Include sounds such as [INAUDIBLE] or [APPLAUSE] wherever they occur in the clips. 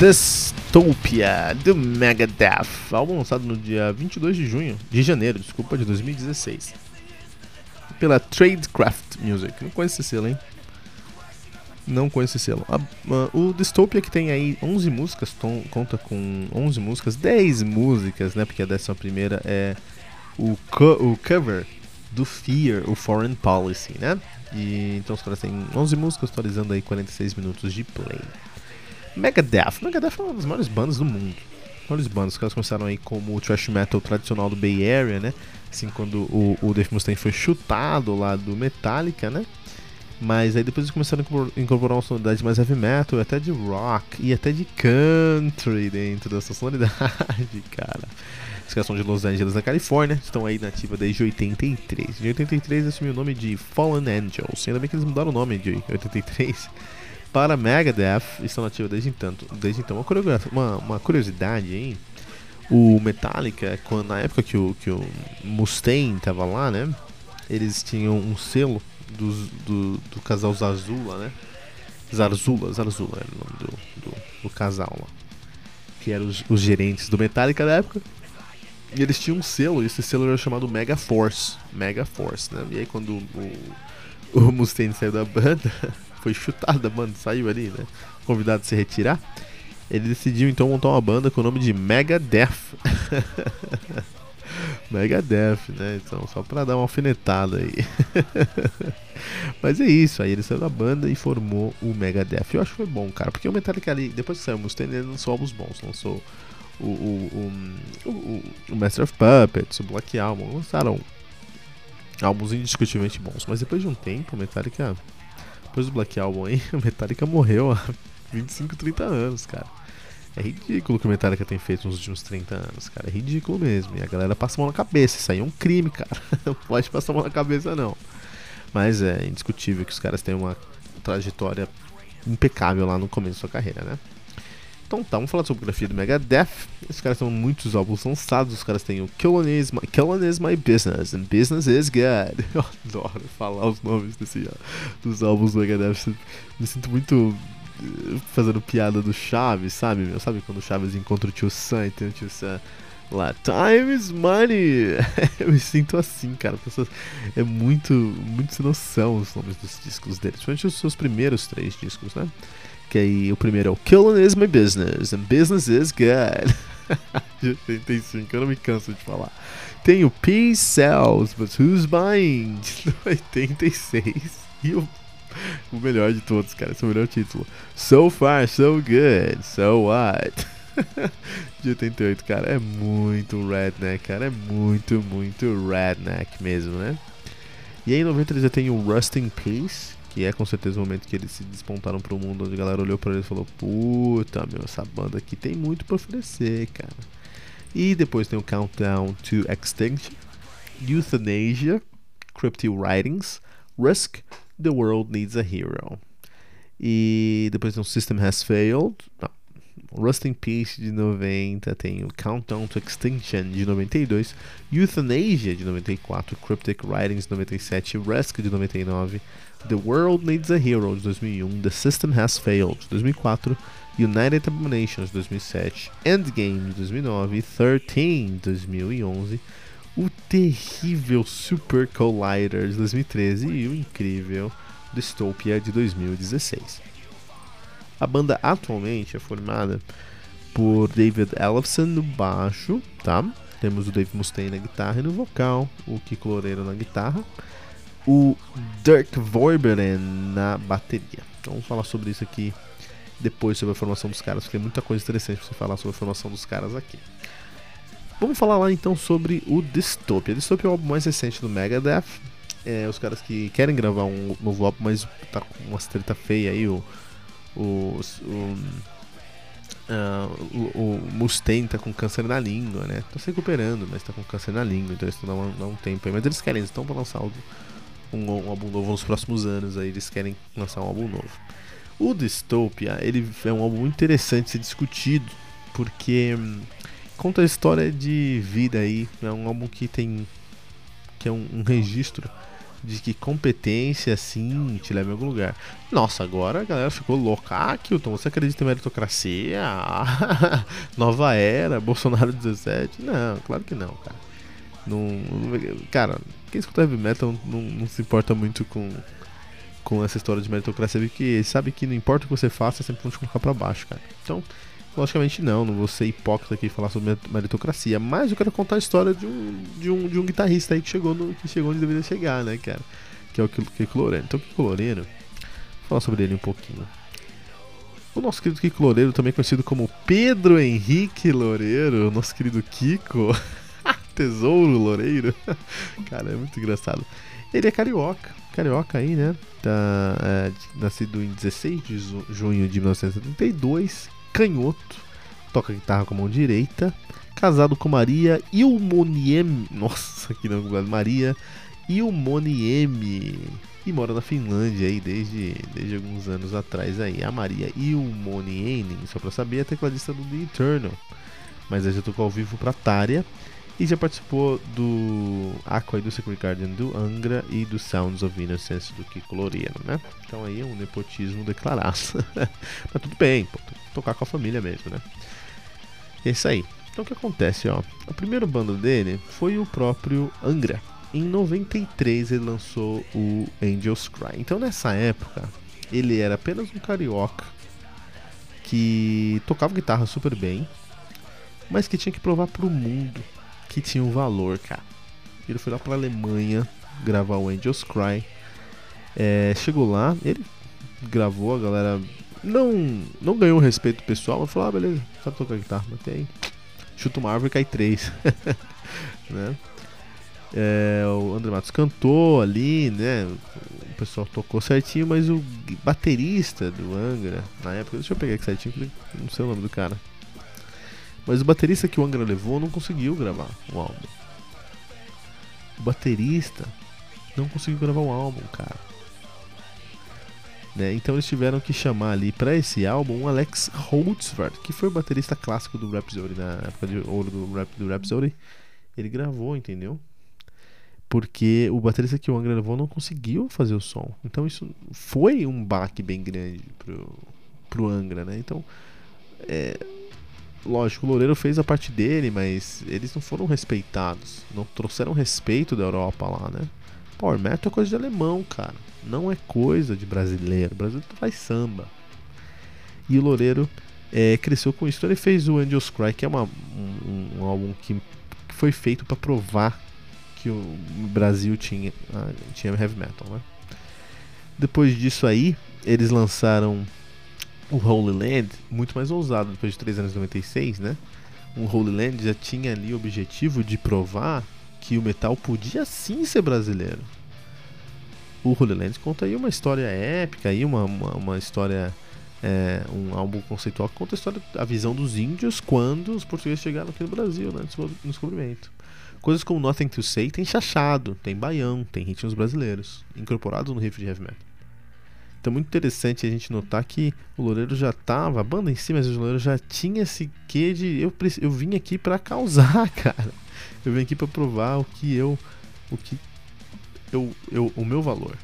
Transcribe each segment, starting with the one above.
Dystopia do Megadeth, álbum lançado no dia 22 de junho, de janeiro, desculpa, de 2016, pela Tradecraft Music. Não conheço esse selo, hein? Não conheço esse selo. A, a, o Dystopia que tem aí 11 músicas, tom, conta com 11 músicas, 10 músicas, né? Porque a décima primeira é o, co o cover do Fear, o Foreign Policy, né? E, então os caras têm 11 músicas, atualizando aí 46 minutos de play. Megadeth. Megadeth é uma das maiores bandas do mundo. Maiores bandas. Os caras começaram aí como o thrash metal tradicional do Bay Area, né? Assim, quando o, o Dave Mustaine foi chutado lá do Metallica, né? Mas aí depois eles começaram a incorporar uma sonoridade mais heavy metal, até de rock e até de country dentro dessa sonoridade, [LAUGHS] cara. Os caras são de Los Angeles, na Califórnia, estão aí na ativa desde 83. Em 83 assumiu o nome de Fallen Angels, ainda bem que eles mudaram o nome de 83 para Megadeth estão nativos desde então. Desde então. Uma, uma, uma curiosidade aí. O Metallica, quando, na época que o, que o Mustaine tava lá, né? Eles tinham um selo dos, do, do casal Zarzula, né? Zarzula, Zarzula era o nome do, do, do casal lá. Que eram os, os, gerentes do Metallica da época. E eles tinham um selo, e esse selo era chamado Mega Force. Mega Force, né? E aí quando o, o Mustaine saiu da banda, [LAUGHS] foi chutado da banda, saiu ali, né? Convidado a se retirar. Ele decidiu então montar uma banda com o nome de Megadeth. [LAUGHS] Megadeth, né? Então, só pra dar uma alfinetada aí. [LAUGHS] Mas é isso, aí ele saiu da banda e formou o Megadeth. Eu acho que foi bom, cara, porque o Metallica ali, depois que saiu o Mustaine, ele lançou álbuns bons. Lançou o, o, o, o, o Master of Puppets, o Black Album, lançaram álbuns indiscutivelmente bons. Mas depois de um tempo, o Metallica depois do Black Album aí, o Metallica morreu há 25, 30 anos, cara. É ridículo o que o Metallica tem feito nos últimos 30 anos, cara. É ridículo mesmo. E a galera passa a mão na cabeça. Isso aí é um crime, cara. [LAUGHS] Não pode passar a mão na cabeça, não. Mas é indiscutível que os caras têm uma trajetória impecável lá no começo da sua carreira, né? Então tá, vamos falar sobre a grafia do Megadeth. Esses caras têm muitos álbuns lançados. Os caras têm o Killing is, my, is My Business and Business is Good. [LAUGHS] Eu adoro falar os nomes desse, dos álbuns do Megadeth. Me sinto muito eh, fazendo piada do Chaves, sabe? Meu? Sabe quando o Chaves encontra o tio Sam e tem o tio Sam lá, time is money. [LAUGHS] Eu me sinto assim, cara. Pessoas, é muito, muito sem noção os nomes dos discos deles, principalmente os seus primeiros três discos, né? Que aí o primeiro é o Killing is my business, and business is good. [LAUGHS] de 85, eu não me canso de falar. Tem o Peace Sells, but who's buying? [LAUGHS] De 86. E o, o melhor de todos, cara, esse é o melhor título. So far, so good, so what? [LAUGHS] de 88, cara, é muito redneck, cara, é muito, muito redneck mesmo, né? E aí em 90 já tem o Rust in Peace, que é com certeza o momento que eles se despontaram pro mundo, onde a galera olhou para eles e falou: Puta, meu, essa banda aqui tem muito para oferecer, cara. E depois tem o Countdown to Extinction, Euthanasia, Cryptic Writings, Risk, The World Needs a Hero. E depois tem o System Has Failed. Não, Rust in Peace de 90, tem o Countdown to Extinction de 92, Euthanasia de 94, Cryptic Writings de 97, Rescue de 99, The World Needs a Hero de 2001, The System Has Failed de 2004, United Abominations de 2007, Endgame de 2009, 13 de 2011, o terrível Super Collider de 2013 e o incrível Dystopia de 2016. A banda atualmente é formada por David Ellefson no baixo, tá? Temos o Dave Mustaine na guitarra e no vocal, o Kiko Loureiro na guitarra, o Dirk Vorberen na bateria. Então vamos falar sobre isso aqui depois sobre a formação dos caras, porque tem muita coisa interessante para você falar sobre a formação dos caras aqui. Vamos falar lá então sobre o Dystopia. Dystopia é o álbum mais recente do Megadeth. É, os caras que querem gravar um novo álbum, mas tá com uma treta feia aí, o, o, o, uh, o, o Mustaine tá com câncer na língua, né? Tá se recuperando, mas tá com câncer na língua, então isso dá, um, dá um tempo aí. Mas eles querem, eles estão pra lançar um, um, um álbum novo nos próximos anos aí, eles querem lançar um álbum novo. O Dystopia, ele é um álbum interessante ser discutido, porque hum, conta a história de vida aí, é um álbum que tem que é um, um registro de que competência assim te leva em algum lugar. Nossa, agora a galera ficou louca. Ah, Kilton, você acredita em meritocracia? [LAUGHS] Nova era, Bolsonaro 17? Não, claro que não, cara. Não, cara, quem escuta heavy metal não, não se importa muito com com essa história de meritocracia, porque sabe que não importa o que você faça, sempre vão te colocar pra baixo, cara. Então, logicamente não, não vou ser hipócrita aqui e falar sobre meritocracia, mas eu quero contar a história de um, de um, de um guitarrista aí que chegou, no, que chegou onde deveria chegar, né, cara? Que é o Kiko Loureiro. Então, o Kiko Loureiro, vou falar sobre ele um pouquinho. O nosso querido Kiko Loureiro, também conhecido como Pedro Henrique Loureiro, nosso querido Kiko, [LAUGHS] Tesouro Loureiro, [LAUGHS] cara, é muito engraçado. Ele é carioca, carioca aí, né? Tá, é, nascido em 16 de junho de 1972, canhoto, toca guitarra com a mão direita, casado com Maria Ilmoniemi, nossa, que não, Maria Ilmoniemi, e mora na Finlândia aí desde, desde alguns anos atrás aí. A Maria Ilmoniemi, só pra saber, é tecladista do The Eternal, mas já tocou ao vivo pra Tária e já participou do Aqua e do Secret Guardian do Angra e do Sounds of Innocence do Kiko Loureiro, né? Então aí é um nepotismo declarado. [LAUGHS] Mas tudo bem, pô, tocar com a família mesmo, né? É isso aí. Então o que acontece, ó? A primeira banda dele foi o próprio Angra. Em 93 ele lançou o Angels Cry. Então nessa época ele era apenas um carioca que tocava guitarra super bem, mas que tinha que provar pro mundo que tinha um valor, cara. Ele foi lá pra Alemanha gravar o Angels Cry. É, chegou lá, ele gravou, a galera não, não ganhou o respeito pessoal, mas falou: ah, beleza, sabe tocar guitarra, mas tem. Chuta uma árvore e cai três. [LAUGHS] né? É, o André Matos cantou ali, né? O pessoal tocou certinho, mas o baterista do Angra, na época, deixa eu pegar aqui certinho, não sei o nome do cara. Mas o baterista que o Angra levou não conseguiu gravar o álbum. O baterista não conseguiu gravar o álbum, cara. Né? Então eles tiveram que chamar ali para esse álbum o Alex Holtzford, que foi o baterista clássico do Rhapsody na época de ouro do, rap, do Rhapsody. Ele gravou, entendeu? Porque o baterista que o Angra levou não conseguiu fazer o som. Então isso foi um baque bem grande pro, pro Angra, né? Então, é, lógico, o Loureiro fez a parte dele, mas eles não foram respeitados. Não trouxeram respeito da Europa lá, né? Power Metal é coisa de alemão, cara. Não é coisa de brasileiro. O brasileiro faz samba. E o Loureiro é, cresceu com isso. Então ele fez o Angels Cry, que é uma, um, um álbum que, que foi feito para provar que o Brasil tinha, ah, tinha heavy metal, né? Depois disso aí, eles lançaram o Holy Land, muito mais ousado depois de 3 anos e 96, né? O Holy Land já tinha ali o objetivo de provar que o metal podia sim ser brasileiro. O Holy Land conta aí uma história épica, aí uma, uma, uma história, é, um álbum conceitual que conta a história, a visão dos índios quando os portugueses chegaram aqui no Brasil, né, no descobrimento. Coisas como Nothing to Say tem chachado, tem baião, tem ritmos brasileiros, incorporados no riff de heavy metal. Então muito interessante a gente notar que o Loureiro já tava, a banda em si, mas o Loureiro já tinha esse quê de eu, eu vim aqui para causar, [LAUGHS] cara. Eu vim aqui para provar o que eu o que eu, eu o meu valor.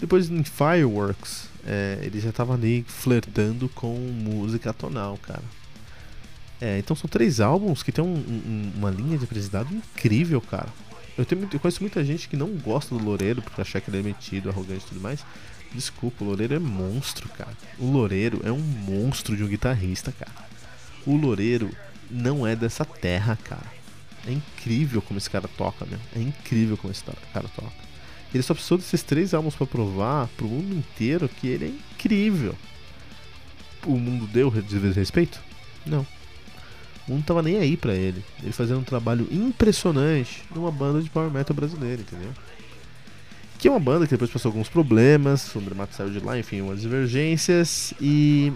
Depois em Fireworks, é, ele já tava ali flertando com música tonal, cara. É, então são três álbuns que tem um, um, uma linha de aprendizado incrível, cara. Eu, tenho, eu conheço muita gente que não gosta do Loureiro porque acha que ele é metido, arrogante e tudo mais. Desculpa, o Loureiro é monstro, cara. O Loureiro é um monstro de um guitarrista, cara. O Loureiro não é dessa terra, cara. É incrível como esse cara toca, meu. É incrível como esse cara toca. Ele só precisou desses três álbuns para provar pro mundo inteiro que ele é incrível. O mundo deu respeito? Não. O mundo tava nem aí pra ele. Ele fazendo um trabalho impressionante numa banda de power metal brasileira, entendeu? Que é uma banda que depois passou alguns problemas, o Dramato saiu de lá, enfim, umas divergências, e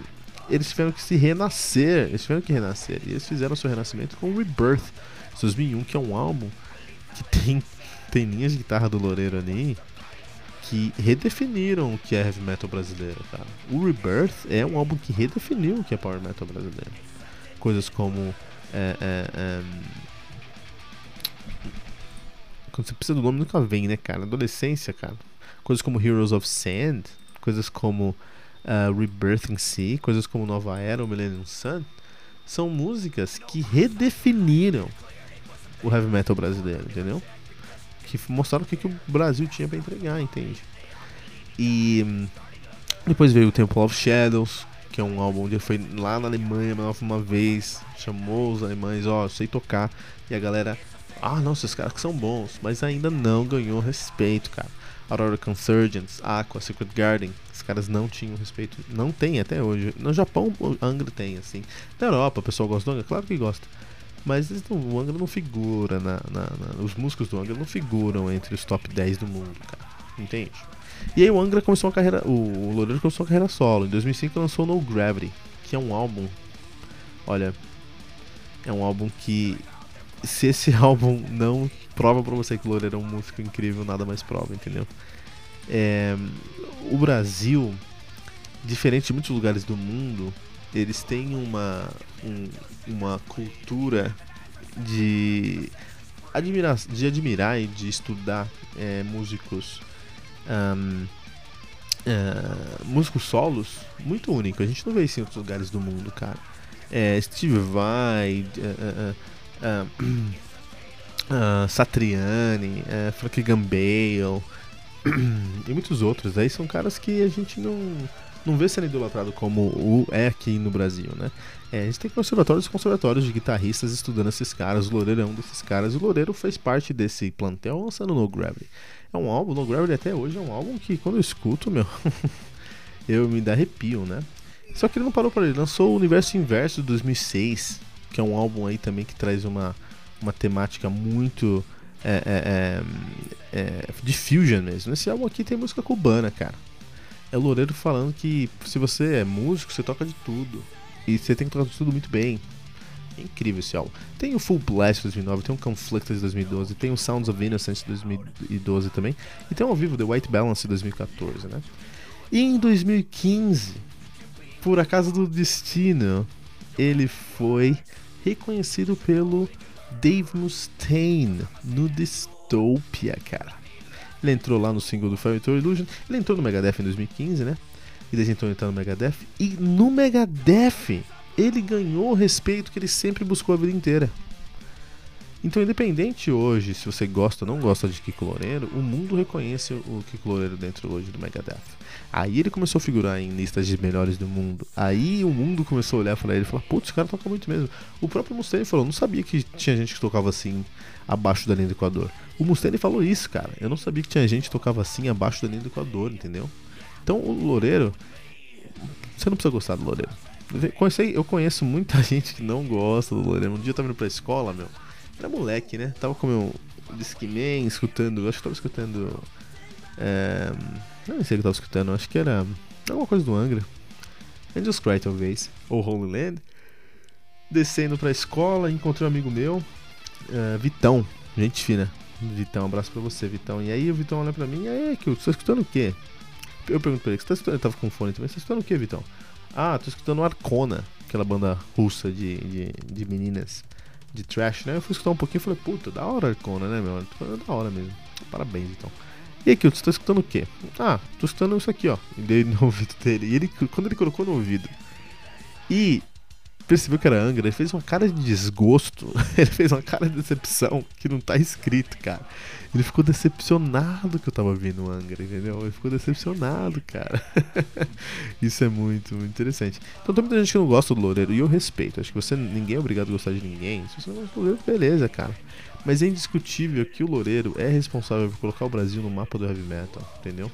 eles tiveram que se renascer, eles tiveram que renascer, e eles fizeram seu renascimento com o Rebirth, 2001, que é um álbum que tem, tem linhas de guitarra do Loureiro ali, que redefiniram o que é heavy metal brasileiro, cara. O Rebirth é um álbum que redefiniu o que é power metal brasileiro. Coisas como é, é, é, quando você precisa do nome, nunca vem, né, cara? Adolescência, cara. Coisas como Heroes of Sand, coisas como uh, Rebirth em si, coisas como Nova Era ou Millennium Sun, são músicas que redefiniram o heavy metal brasileiro, entendeu? Que mostraram o que, que o Brasil tinha para entregar, entende? E depois veio o Temple of Shadows, que é um álbum onde ele foi lá na Alemanha uma vez, chamou os alemães, ó, oh, sei tocar, e a galera ah, nossa, esses caras que são bons, mas ainda não ganhou respeito, cara. Aurora Consurgence, Aqua, Secret Garden, esses caras não tinham respeito, não tem até hoje. No Japão, o Angra tem, assim. Na Europa, o pessoal gosta do Angra? Claro que gosta. Mas não, o Angra não figura, na, na, na, os músicos do Angra não figuram entre os top 10 do mundo, cara. Entende? E aí o Angra começou uma carreira, o, o Loureiro começou uma carreira solo. Em 2005 lançou No Gravity, que é um álbum, olha, é um álbum que se esse [LAUGHS] álbum não prova pra você que o Loureiro é um músico incrível, nada mais prova, entendeu? É, o Brasil, diferente de muitos lugares do mundo, eles têm uma, um, uma cultura de admirar, de admirar e de estudar é, músicos um, é, músicos solos muito único. A gente não vê isso em outros lugares do mundo, cara. É, Steve Vai, uh, uh, [CLEARS THROAT] Satriani, uh, Frank Gambale [CLEARS THROAT] e muitos outros. Aí são caras que a gente não, não vê sendo idolatrado como o é aqui no Brasil, né? É, a gente tem conservatórios e conservatórios de guitarristas estudando esses caras. O Loureiro é um desses caras. O Loureiro fez parte desse plantel lançando No Gravity. É um álbum, No Gravity até hoje é um álbum que quando eu escuto, meu, [LAUGHS] eu me dá arrepio, né? Só que ele não parou por ele. Lançou o Universo Inverso de 2006 que é um álbum aí também que traz uma, uma temática muito é, é, é, é, de fusion mesmo. Nesse álbum aqui tem música cubana, cara. É o Loureiro falando que se você é músico, você toca de tudo. E você tem que tocar de tudo muito bem. É incrível esse álbum. Tem o Full Blast de 2009, tem o Conflict de 2012, tem o Sounds of Innocence de 2012 também. E tem ao vivo The White Balance de 2014, né? E em 2015, por acaso do destino, ele foi reconhecido pelo Dave Mustaine no Dystopia, cara. Ele entrou lá no single do Fire Illusion, ele entrou no Megadeth em 2015, né? E desde então ele tá no Megadeth. E no Megadeth ele ganhou o respeito que ele sempre buscou a vida inteira. Então, independente hoje se você gosta ou não gosta de Kiko Loureiro, o mundo reconhece o Kiko Loureiro dentro hoje do Megadeth. Aí ele começou a figurar em listas de melhores do mundo. Aí o mundo começou a olhar para ele e falar: Putz, esse cara toca muito mesmo. O próprio Mustaine falou: Não sabia que tinha gente que tocava assim abaixo da linha do Equador. O Mustaine falou isso, cara. Eu não sabia que tinha gente que tocava assim abaixo da linha do Equador, entendeu? Então o Loureiro, você não precisa gostar do Loureiro. Eu conheço muita [LAUGHS] gente que não gosta do Loureiro. Um dia eu tava indo pra escola, meu. Era moleque, né? Tava com meu Discman, escutando. Acho que tava escutando. É, não sei o que tava escutando, acho que era alguma coisa do Angra. Angels Cry, talvez. Ou Holy Land. Descendo pra escola, encontrei um amigo meu, uh, Vitão, gente fina. Vitão, um abraço pra você, Vitão. E aí o Vitão olha pra mim, e aí, que você tá escutando o quê? eu pergunto pra ele, você tá escutando? Ele tava com fone também, você tá escutando o que, Vitão? Ah, tô escutando Arcona, aquela banda russa de, de, de meninas de trash, né? Eu fui escutar um pouquinho e falei, puta, da hora Arcona, né, meu? É da hora mesmo. Parabéns, então. E aqui, você tá escutando o quê? Ah, tô escutando isso aqui, ó. Dei [LAUGHS] no ouvido dele. E ele, quando ele colocou no ouvido e percebeu que era Angra, ele fez uma cara de desgosto, [LAUGHS] ele fez uma cara de decepção que não tá escrito, cara. Ele ficou decepcionado que eu tava vindo Angra, entendeu? Ele ficou decepcionado, cara. [LAUGHS] Isso é muito, muito interessante. Então tem muita gente que não gosta do Loureiro e eu respeito. Acho que você ninguém é obrigado a gostar de ninguém. Se você não gosta do Loureiro, beleza, cara. Mas é indiscutível que o Loureiro é responsável por colocar o Brasil no mapa do heavy metal, entendeu?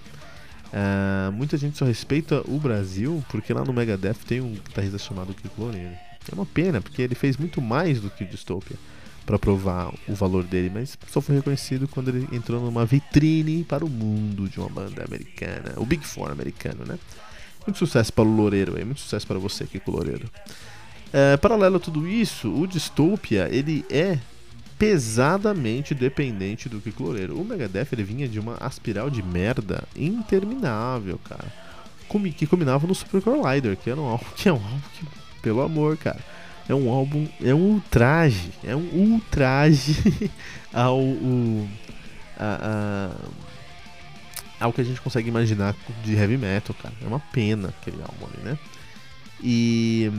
Uh, muita gente só respeita o Brasil porque lá no Megadeth tem um guitarrista chamado Kiko Loureiro. É uma pena, porque ele fez muito mais do que o Dystopia para provar o valor dele, mas só foi reconhecido quando ele entrou numa vitrine para o mundo de uma banda americana, o Big Four americano, né? Muito sucesso para o Loureiro aí, muito sucesso para você, Kiko Loureiro. É, paralelo a tudo isso, o Dystopia ele é pesadamente dependente do Kiko Loureiro. O Megadeth ele vinha de uma aspiral de merda interminável, cara. Que combinava no Super Collider, que era um álbum [LAUGHS] que é um álbum que, pelo amor, cara, é um álbum, é um ultraje, é um ultraje [LAUGHS] ao, o, ao que a gente consegue imaginar de heavy metal, cara. É uma pena aquele álbum ali, né? E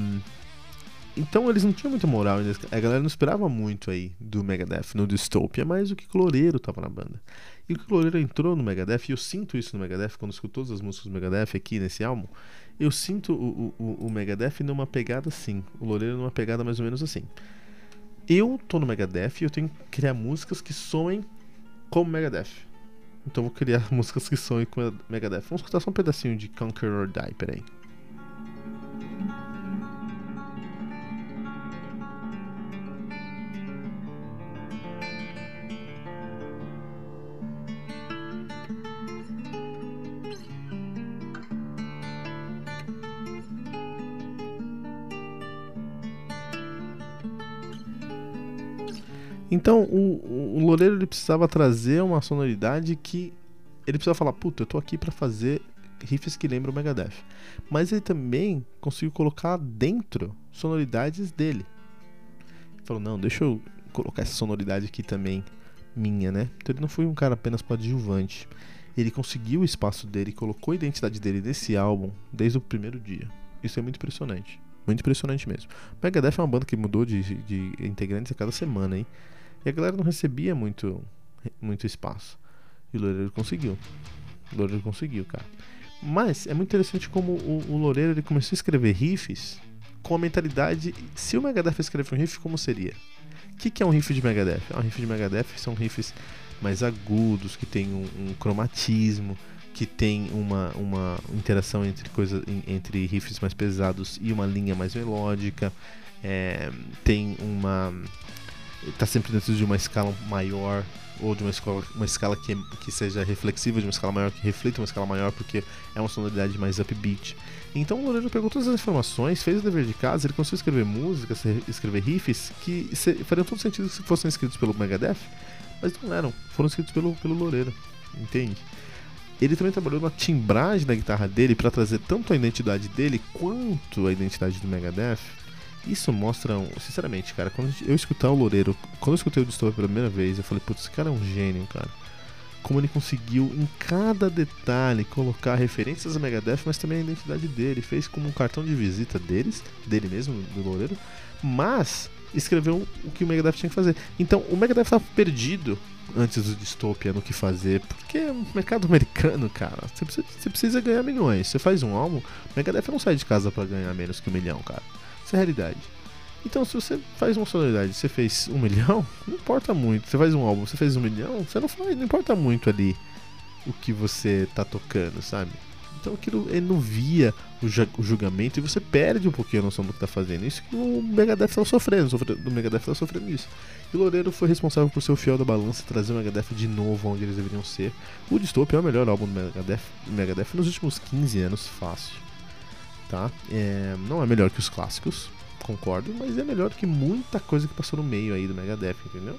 então eles não tinham muita moral, a galera não esperava muito aí do Megadeth no Dystopia, mas o que Loureiro tava na banda. E o que Loureiro entrou no Megadeth, e eu sinto isso no Megadeth quando escuto todas as músicas do Megadeth aqui nesse álbum, eu sinto o, o, o Megadeth numa pegada assim, o Loureiro numa pegada mais ou menos assim. Eu tô no Megadeth e eu tenho que criar músicas que soem como Megadeth. Então vou criar [LAUGHS] músicas que soem como Megadeth. Vamos escutar só um pedacinho de Conquer or Die, peraí. Então, o, o Loureiro ele precisava trazer uma sonoridade que ele precisava falar, puta, eu tô aqui para fazer riffs que lembram o Megadeth. Mas ele também conseguiu colocar dentro sonoridades dele. Ele falou, não, deixa eu colocar essa sonoridade aqui também minha, né? Então ele não foi um cara apenas coadjuvante. Ele conseguiu o espaço dele, colocou a identidade dele nesse álbum desde o primeiro dia. Isso é muito impressionante. Muito impressionante mesmo. Megadeth é uma banda que mudou de, de integrantes a cada semana, hein? E a galera não recebia muito, muito espaço. E o Loureiro conseguiu. O Loureiro conseguiu, cara. Mas é muito interessante como o, o Loureiro ele começou a escrever riffs com a mentalidade. Se o Megadeth escrever um riff, como seria? O que, que é um riff de Megadeth? É um riff de Megadeth são riffs mais agudos, que tem um, um cromatismo, que tem uma, uma interação entre coisas entre riffs mais pesados e uma linha mais melódica. É, tem uma está sempre dentro de uma escala maior ou de uma escala, uma escala que, que seja reflexiva, de uma escala maior que reflita uma escala maior, porque é uma sonoridade mais upbeat. Então o Loureiro pegou todas as informações, fez o dever de casa, ele conseguiu escrever músicas, escrever riffs que fariam todo sentido se fossem escritos pelo Megadeth, mas não eram, foram escritos pelo, pelo Loureiro, entende? Ele também trabalhou na timbragem da guitarra dele para trazer tanto a identidade dele quanto a identidade do Megadeth isso mostra, sinceramente, cara, quando eu escutar o Loureiro, quando eu escutei o Distortion pela primeira vez, eu falei, putz, esse cara é um gênio, cara. Como ele conseguiu em cada detalhe colocar referências a Megadeth, mas também a identidade dele. Fez como um cartão de visita deles, dele mesmo, do Loureiro, mas escreveu o que o Megadeth tinha que fazer. Então, o Megadeth estava perdido antes do Dystopia no que fazer, porque é um mercado [LAUGHS] americano, cara. Você precisa, precisa ganhar milhões. Você faz um álbum, o Megadeth não sai de casa para ganhar menos que um milhão, cara. Essa é a realidade. Então, se você faz uma sonoridade você fez um milhão, [LAUGHS] não importa muito. Você faz um álbum, você fez um milhão, você não faz, não importa muito ali o que você tá tocando, sabe? Então aquilo ele não via o, o, julgamento e você perde um pouquinho a noção do que tá fazendo. Isso que o Megadeth tá sofrendo, o Megadeth tá sofrendo isso. E o Loureiro foi responsável por ser o fiel da balança e trazer o Megadeth de novo onde eles deveriam ser. O Dystopia é o melhor álbum do Megadeth, Megadeth nos últimos 15 anos, fácil tá? É, não é melhor que os clássicos, concordo, mas é melhor que muita coisa que passou no meio aí do Megadeth, entendeu?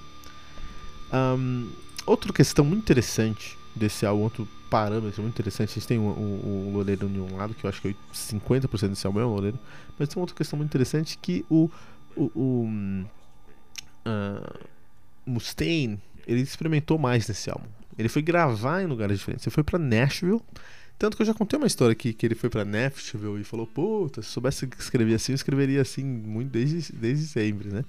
Um, outra questão muito interessante desse álbum, outro parâmetro muito interessante. Gente tem o, o, Loureiro de um lado, que eu acho que 50% desse álbum é o Loureiro, mas tem outra questão muito interessante que o, o, o uh, Mustaine ele experimentou mais nesse álbum. Ele foi gravar em lugares diferentes. Ele foi para Nashville. Tanto que eu já contei uma história aqui que ele foi para Nashville e falou: Puta, se soubesse escrever assim, eu escreveria assim muito desde, desde sempre, né?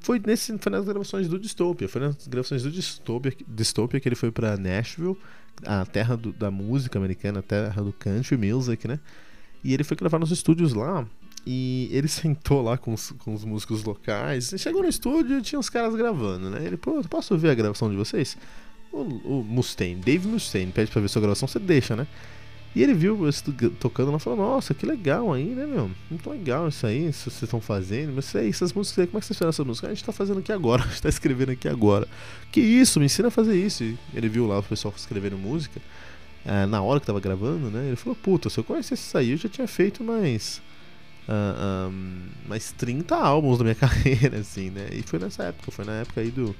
Foi, nesse, foi nas gravações do Dystopia. Foi nas gravações do Dystopia, Dystopia que ele foi para Nashville, a terra do, da música americana, a terra do country music, né? E ele foi gravar nos estúdios lá. E ele [LAUGHS] sentou lá com os, com os músicos locais. Chegou no estúdio e tinha os caras gravando, né? Ele, pô, posso ouvir a gravação de vocês? O, o Mustaine, Dave Mustaine, pede pra ver sua gravação, você deixa, né? E ele viu eu tocando lá e falou: Nossa, que legal aí, né, meu? Muito legal isso aí, isso vocês estão fazendo. Mas aí, essas músicas aí, como é que vocês fizeram essas músicas? A gente tá fazendo aqui agora, [LAUGHS] a gente tá escrevendo aqui agora. Que isso, me ensina a fazer isso. E ele viu lá o pessoal escrevendo música, é, na hora que tava gravando, né? Ele falou: Puta, se eu conhecesse isso aí, eu já tinha feito mais. Uh, um, mais 30 álbuns da minha [LAUGHS] carreira, assim, né? E foi nessa época, foi na época aí do,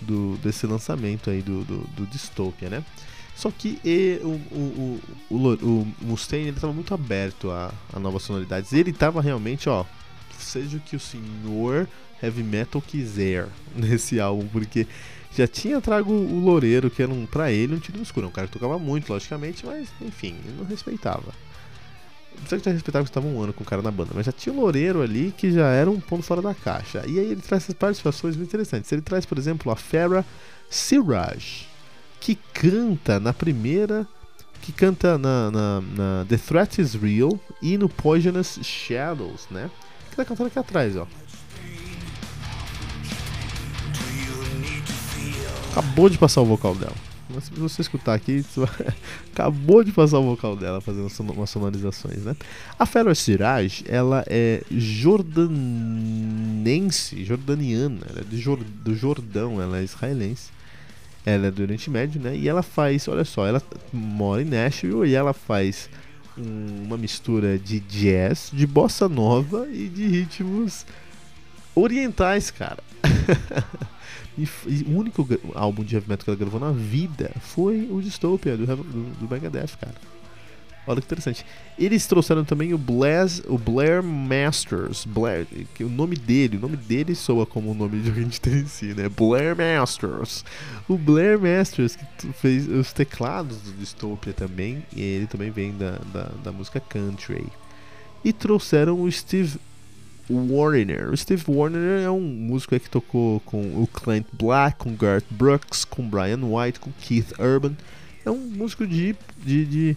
do desse lançamento aí do, do, do Dystopia, né? Só que e, o, o, o, o, Mustaine ele estava muito aberto a, a novas sonoridades. Ele estava realmente, ó, seja o que o senhor heavy metal quiser [LAUGHS] nesse álbum, porque já tinha trago o Loureiro, que era um, pra ele um tiro no escuro. Um cara que tocava muito, logicamente, mas enfim, ele não respeitava. Não que já respeitava que estava um ano com o cara na banda, mas já tinha o Loureiro ali que já era um ponto fora da caixa. E aí ele traz essas participações muito interessantes. Ele traz, por exemplo, a Farah Siraj que canta na primeira. Que canta na, na, na, The Threat is Real e no Poisonous Shadows, né? Que tá cantando aqui atrás, ó. Acabou de passar o vocal dela. Mas se você escutar aqui, [LAUGHS] acabou de passar o vocal dela fazendo umas sonorizações, né? A Farah Siraj, ela é jordanense, jordaniana, ela é Jor do Jordão, ela é israelense. Ela é do Oriente Médio, né? E ela faz, olha só, ela mora em Nashville e ela faz um, uma mistura de jazz, de bossa nova e de ritmos orientais, cara. [LAUGHS] e, e, o único álbum de heavy metal que ela gravou na vida foi o Dystopia do, do, do Megadeth, cara. Olha que interessante. Eles trouxeram também o Blair, o Blair Masters. Blair, que o nome dele, o nome dele soa como o nome de tem em si, né? Blair Masters. O Blair Masters que fez os teclados do Dystopia também, e ele também vem da, da, da música country. E trouxeram o Steve Warner. O Steve Warner é um músico que tocou com o Clint Black, com Garth Brooks, com Brian White, com Keith Urban. É um músico de, de, de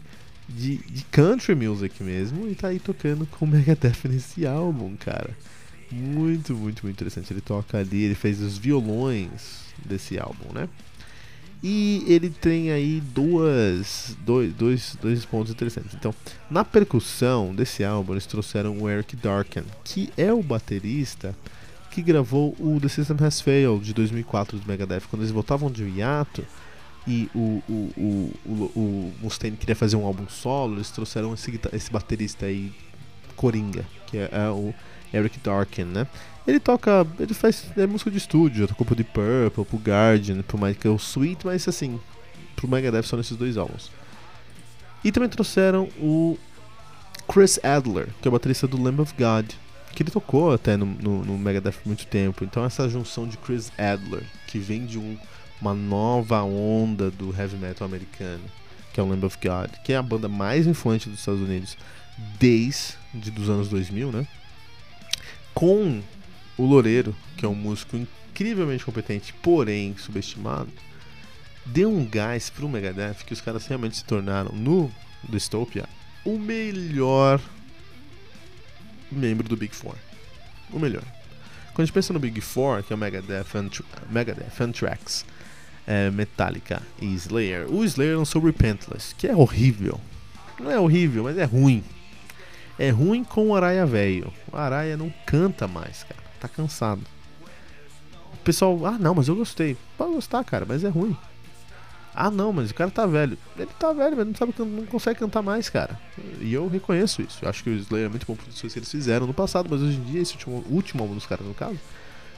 de, de country music mesmo e tá aí tocando com o Megadeth nesse álbum, cara. Muito, muito, muito interessante. Ele toca ali, ele fez os violões desse álbum, né? E ele tem aí duas, dois, dois, dois pontos interessantes. Então, na percussão desse álbum, eles trouxeram o Eric Darken, que é o baterista que gravou o The System Has Failed de 2004 do Megadeth. Quando eles voltavam de hiato, e o, o, o, o, Mustaine queria fazer um álbum solo, eles trouxeram esse, esse baterista aí, Coringa, que é, é o Eric Darken, né? Ele toca, ele faz é, música de estúdio, tocou pro Deep Purple, pro Guardian, pro Michael Sweet, mas assim, pro Megadeth só nesses dois álbuns. E também trouxeram o Chris Adler, que é o baterista do Lamb of God, que ele tocou até no, no, no Megadeth por muito tempo. Então essa junção de Chris Adler, que vem de um uma nova onda do heavy metal americano, que é o Lamb of God, que é a banda mais influente dos Estados Unidos desde os anos 2000, né? Com o Loureiro, que é um músico incrivelmente competente, porém subestimado, deu um gás pro Megadeth que os caras realmente se tornaram no Dystopia o melhor membro do Big Four. O melhor. Quando a gente pensa no Big Four, que é o Megadeth, Megadeth Anthrax, é, Metallica e Slayer. O Slayer lançou Repentless, que é horrível. Não é horrível, mas é ruim. É ruim com o Araia velho. O Araia não canta mais, cara. Tá cansado. O pessoal, ah não, mas eu gostei. Pode gostar, cara, mas é ruim. Ah não, mas o cara tá velho. Ele tá velho, mas não sabe não consegue cantar mais, cara. E eu reconheço isso. Eu acho que o Slayer é muito bom por isso que eles fizeram no passado, mas hoje em dia, esse último, último álbum dos caras, no caso,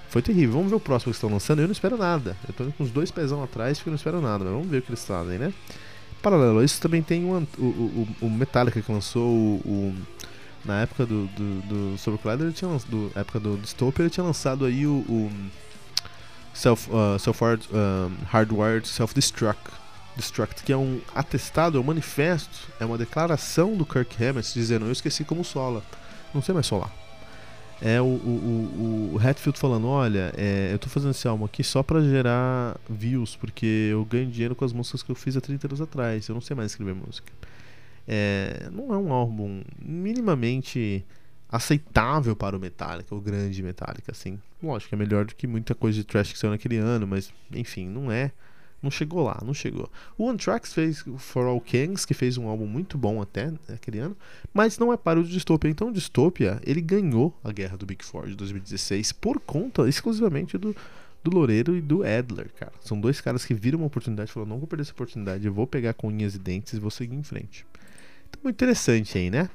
Foi terrível. Vamos ver o próximo que estão lançando. Eu não espero nada. Eu tô com os dois pezão atrás porque eu não espero nada. Mas vamos ver o que eles fazem, né? Paralelo a isso, também tem o, o, o, Metallica que lançou o, na época do, do, do Collider, ele tinha do época do Dystopia, ele tinha lançado aí o, o Self, uh, self -hard, um, Hardwired Self-Destruct, Destruct, que é um atestado, é um manifesto, é uma declaração do Kirk Hammett dizendo: Eu esqueci como sola, não sei mais solar é o, o, o, o Hatfield falando, olha, é, eu tô fazendo esse álbum aqui só para gerar views, porque eu ganho dinheiro com as músicas que eu fiz há 30 anos atrás, eu não sei mais escrever música. É, não é um álbum minimamente aceitável para o Metallica, o grande Metallica, assim. Lógico, é melhor do que muita coisa de trash que saiu naquele ano, mas enfim, não é não chegou lá, não chegou. O Tracks fez For All Kings, que fez um álbum muito bom até naquele ano, mas não é para o Dystopia. Então o Dystopia, ele ganhou a guerra do Big Four de 2016 por conta exclusivamente do, do Loureiro e do Adler, cara. São dois caras que viram uma oportunidade e falaram, não vou perder essa oportunidade, eu vou pegar com unhas e dentes e vou seguir em frente. Muito interessante aí, né?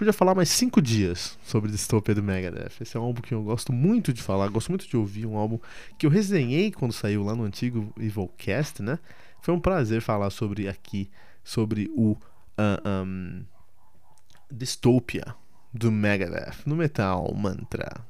podia falar mais cinco dias sobre Dystopia do Megadeth. Esse é um álbum que eu gosto muito de falar, gosto muito de ouvir, um álbum que eu resenhei quando saiu lá no antigo Evilcast, né? Foi um prazer falar sobre aqui, sobre o uh, um, Dystopia do Megadeth no Metal Mantra.